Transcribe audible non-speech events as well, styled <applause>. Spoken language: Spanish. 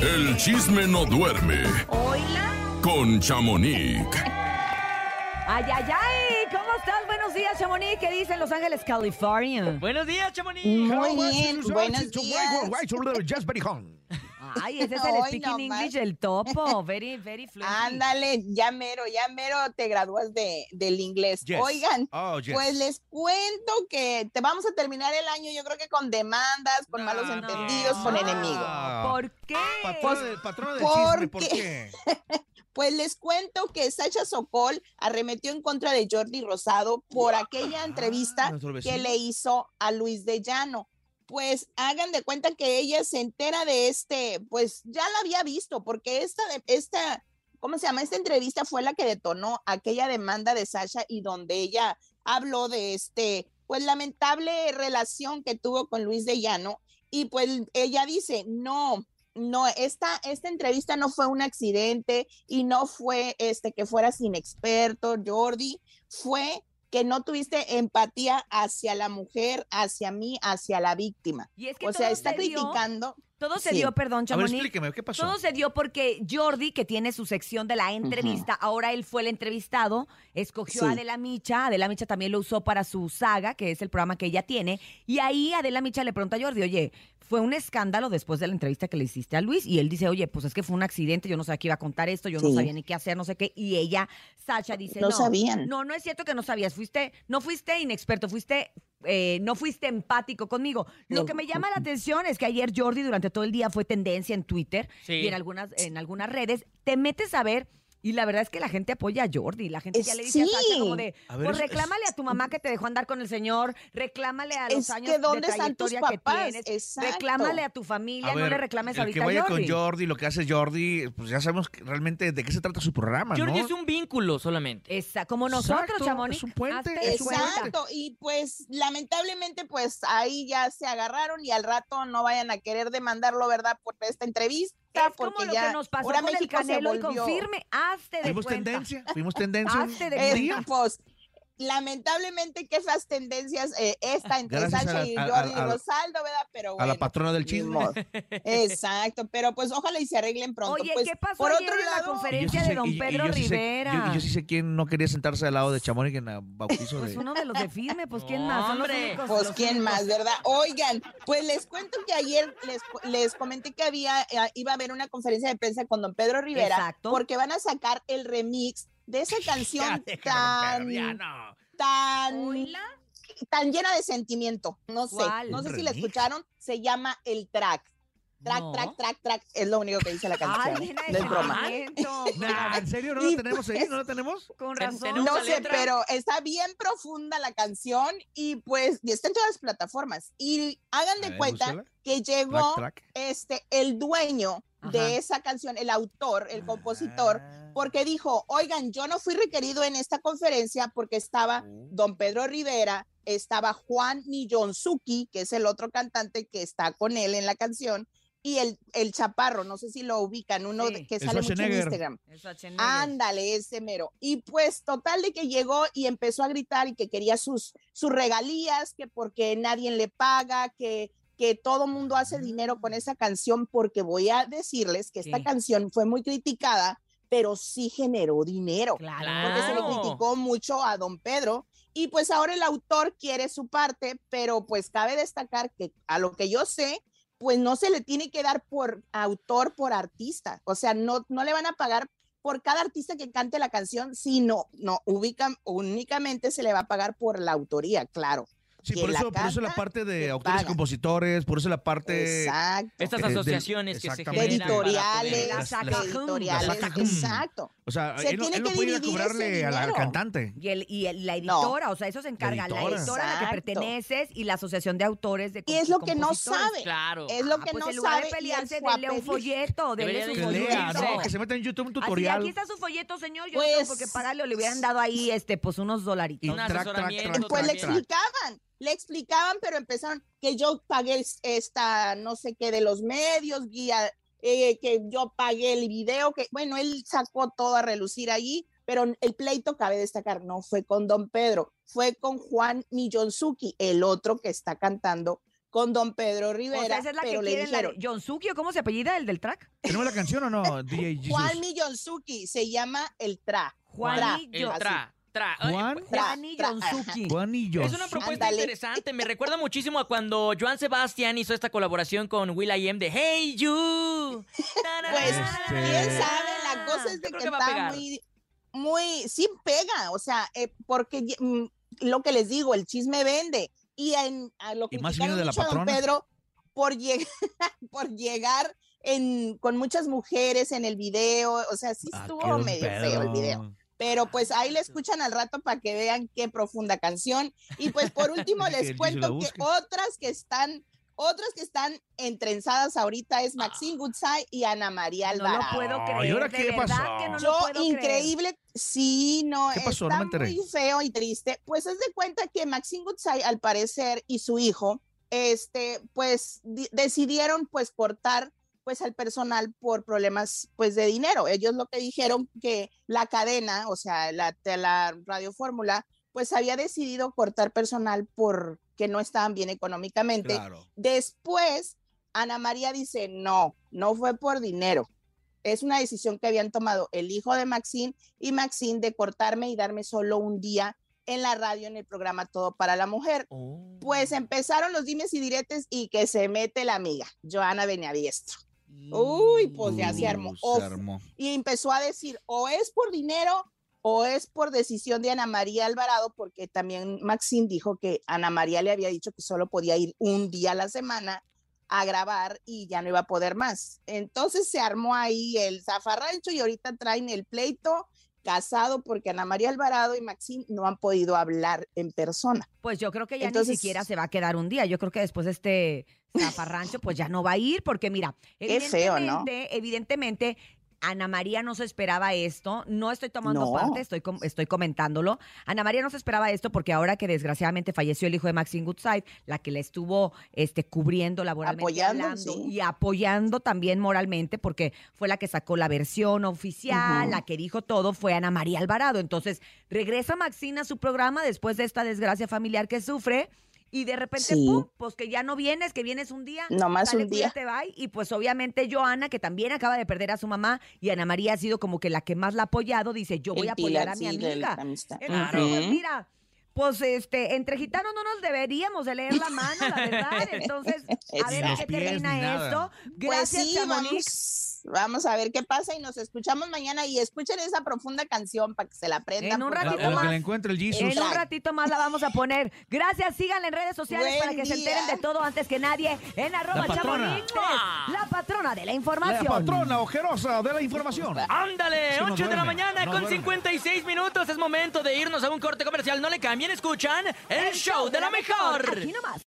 El chisme no duerme Oila. con Chamonix. Ay, ay, ay. ¿Cómo estás? Buenos días, Chamonix. ¿Qué dicen Los Ángeles, California? Buenos días, Chamonix. Muy bien, buenos días. Ay, ese es el Hoy speaking nomás. English del topo. Very, very fluent. Ándale, ya mero, ya mero te gradúas de, del inglés. Yes. Oigan, Oh, yes. pues les cuento que te vamos a terminar el año, yo creo que con demandas, con No, malos no. entendidos, con Ah. enemigos. ¿Por qué? Patrona, del, patrona del chisme, ¿por porque- qué? <laughs> Pues les cuento que Sacha Sokol arremetió en contra de Jordi Rosado por aquella entrevista nuestro que le hizo a Luis de Llano. Pues hagan de cuenta que ella se entera de este, pues ya la había visto, porque esta, esta, ¿cómo se llama? Esta entrevista fue la que detonó aquella demanda de Sasha y donde ella habló de este, pues lamentable relación que tuvo con Luis de Llano. Y pues ella dice, no, no, esta, esta entrevista no fue un accidente y no fue este que fueras inexperto, Jordi, fue que no tuviste empatía hacia la mujer, hacia mí, hacia la víctima. Y es que O sea, está se criticando. Todo se Sí. dio, perdón, A ver, Chamonix. explíqueme, ¿qué pasó? Todo se dio porque Jordi, que tiene su sección de la entrevista, ahora él fue el entrevistado, escogió a. Adela Micha, Adela Micha también lo usó para su saga, que es el programa que ella tiene, y ahí Adela Micha le pregunta a Jordi, oye, fue un escándalo después de la entrevista que le hiciste a Luis, y él dice, oye, pues es que fue un accidente, yo no sabía que iba a contar esto, yo no sabía ni qué hacer, no sé qué, y ella, Sacha, dice, no, No sabían. no, no es cierto que no sabías, fuiste, no fuiste inexperto, fuiste... eh, no fuiste empático conmigo. Lo que me llama la atención es que ayer Jordi durante todo el día fue tendencia en Twitter Sí. y en algunas, en algunas redes, te metes a ver y la verdad es que la gente apoya a Jordi. La gente ya le dice a Sasha como de, A ver, pues es- reclámale a tu mamá que te dejó andar con el señor, reclámale a los Es años que ¿dónde de están tus trayectoria que papás? tienes, Exacto. reclámale a tu familia, A no ver, le reclames el ahorita que vaya a Jordi. con Jordi, lo que hace Jordi, pues ya sabemos que realmente de qué se trata su programa, Jordi ¿no? es un vínculo solamente. Esa, como nosotros, Exacto, Chamonix. es un es puente. Exacto, y pues lamentablemente pues ahí ya se agarraron y al rato no vayan a querer demandarlo, ¿verdad? Por esta entrevista, Es porque como lo que nos pasó ahora con el se Canelo y volvió- confirme, hazte de Fuimos cuenta. tendencia, fuimos tendencia. Hazte de día. pues, lamentablemente qué feas tendencias eh, esta entre Gracias Sacha a la- y a- a- Jordi a- Rosaldo, ¿verdad? Pero A bueno, la patrona del chisme. <laughs> Exacto, pero pues ojalá y se arreglen pronto. Oye, pues, ¿qué pasó por ayer otro en la lado, Y yo conferencia sí de sé- don y- y Pedro yo sí sé- Rivera? yo, yo sí sé quién no quería sentarse al lado de Chamonix en el bautizo Pues de... uno de los de firme, pues quién más, Hombre. únicos. Pues quién únicos. más, ¿verdad? Oigan, pues les cuento que ayer les, les comenté que había eh, iba a haber una conferencia de prensa con don Pedro Rivera Exacto. porque van a sacar el remix de esa <laughs> Ya, canción déjalo, tan no. tan tan llena de sentimiento. No sé, ¿Cuál? no sé ¿Un si la escucharon, se llama El Track. Track, No. track, track, track, es lo único que dice la canción. Ay, de no es broma. <laughs> Nah, ¿En serio no Y lo tenemos ahí? pues- ¿No lo tenemos? Con razón. No sé, letra. pero está bien profunda la canción y pues y está en todas las plataformas. Y hagan de ver, cuenta búscala. que llegó Track, track. este el dueño Ajá. de esa canción, el autor, el compositor, Ah. Porque dijo, oigan, yo no fui requerido en esta conferencia porque estaba Oh. don Pedro Rivera, estaba Juan Millonzuki, que es el otro cantante que está con él en la canción, y el, el chaparro, no sé si lo ubican, uno Sí. que El sale mucho en. Instagram. Ándale, ese mero. Y pues total de que llegó y empezó a gritar y que quería sus, sus regalías, que porque nadie le paga, que, que todo mundo hace dinero con esa canción, porque voy a decirles que esta Sí. canción fue muy criticada, pero sí generó dinero. Claro. Porque se le criticó mucho a don Pedro. Y pues ahora el autor quiere su parte, pero pues cabe destacar que a lo que yo sé, pues no se le tiene que dar por autor, por artista. O sea, no, no le van a pagar por cada artista que cante la canción, sino no ubican, únicamente se le va a pagar por la autoría, claro. Sí, por eso, por eso la parte de autores y paga. compositores, por eso la parte... Exacto. Estas Eh, asociaciones que se generan. para editoriales, Las- las- Jum. editoriales, la saca Jum. exacto. O sea, Se él, no- tiene él no que ese cobrarle a la dinero. cantante. Y, el, y el- la editora, o sea, eso se encarga la editora. editora a la que perteneces y la asociación de autores de Y es lo que no sabe. Claro. Es lo Ah, que pues no en lugar sabe. de pelearse, denle un folleto, denle su folleto. Que se meta en YouTube un tutorial. aquí está su folleto, señor. Yo no Pues- tengo por qué pagarle, o le hubieran dado ahí, este, pues, unos dolaritos. Pues le explicaban, le explicaban, pero empezaron que yo pagué esta, no sé qué, de los medios, guía, eh, que yo pagué el video, que bueno, él sacó todo a relucir allí, pero el pleito, cabe destacar, no fue con Don Pedro, fue con Juan Millonzuki, el otro que está cantando con don Pedro O Rivera, sea, esa es la que pero le quieren, la de dijeron, John Suki, ¿o cómo se apellida el del track? ¿Tenemos la canción o no, DJ Jesus? Juan Millonzuki, se llama el Tra. Juan El Así. tra, tra. Juan, Tra, Juan y tra, John ajá. Suki. <laughs> Juan y. Es una propuesta Ándale. interesante. Me recuerda muchísimo a cuando Joan Sebastián hizo esta colaboración con Will I Am de Hey You. Pues, Este- quién sabe, la cosa es de que que va a está pegar. muy, muy, sí pega, o sea, eh, porque mm, lo que les digo, el chisme vende. Y en, a lo Y más de la mucho a don patrona. Pedro por, lleg- <laughs> por llegar en, con muchas mujeres en el video, o sea, sí Ah, estuvo medio feo el video. Pero pues ahí le escuchan al rato para que vean qué profunda canción. Y pues por último <laughs> les cuento que otras que están, otras que están entrenzadas ahorita es Maxine Goodside y Ana María No lo Alvarado. puedo Ay, creer, ¿ahora de qué pasó? que no Yo, lo puedo creer. increíble, sí, no, ¿Qué pasó? No está me muy feo y triste. Pues es de cuenta que Maxine Goodside, al parecer, y su hijo, este, pues di- decidieron pues cortar pues al personal por problemas pues de dinero. Ellos lo que dijeron que la cadena, o sea, la, Radio Fórmula, pues había decidido cortar personal porque no estaban bien económicamente. Claro. Después, Ana María dice, no, no fue por dinero. Es una decisión que habían tomado el hijo de Maxine y Maxine de cortarme y darme solo un día en la radio en el programa Todo para la Mujer. Oh. Pues empezaron los dimes y diretes y que se mete la amiga, Joana Beniaviestro. Uy, pues ya se armó. O- se armó. Y empezó a decir, o es por dinero o es por decisión de Ana María Alvarado, porque también Maxine dijo que Ana María le había dicho que solo podía ir un día a la semana a grabar y ya no iba a poder más. Entonces se armó ahí el zafarrancho y ahorita traen el pleito casado porque Ana María Alvarado y Maxine no han podido hablar en persona. Pues yo creo que ya Entonces- ni siquiera se va a quedar un día. Yo creo que después de este zafarrancho, pues ya no va a ir, porque mira, <laughs> Qué feo, ¿no? evidentemente, Ana María no se esperaba esto. No estoy tomando No. parte, estoy, com- estoy comentándolo. Ana María no se esperaba esto porque ahora que desgraciadamente falleció el hijo de Maxine Goodside, la que la estuvo este, cubriendo laboralmente, Apoyando, hablando sí. y apoyando también moralmente, porque fue la que sacó la versión oficial, la que dijo todo, fue Ana María Alvarado. Entonces, regresa Maxine a su programa después de esta desgracia familiar que sufre. Y de repente, Sí. ¡pum! Pues que ya no vienes, que vienes un día. Nomás sale, un día. cuídate, bye. Y pues obviamente Joana, que también acaba de perder a su mamá, y Ana María ha sido como que la que más la ha apoyado, dice, yo voy El a apoyar a mi sí, de la amiga. amistad. Entonces, Claro. pues mira, pues este, entre gitanos no nos deberíamos de leer la mano, la verdad. <laughs> Entonces, a ver qué termina nada. esto. Pues Gracias, sí, Chamonix. Vamos, a ver qué pasa y nos escuchamos mañana y escuchen esa profunda canción para que se la aprendan. En un La- ratito lo más. que le encuentre el Jesus. En un ratito más la vamos a poner. Gracias, síganla en redes sociales Buen para que se enteren de todo antes que nadie. En arroba La patrona. La patrona de la La información. patrona ojerosa de la información. Ándale, Es que no 8 de la mañana no con duerme. 56 minutos. Es momento de irnos a un corte comercial. No le cambien, escuchan el show de la mejor. Aquí nomás.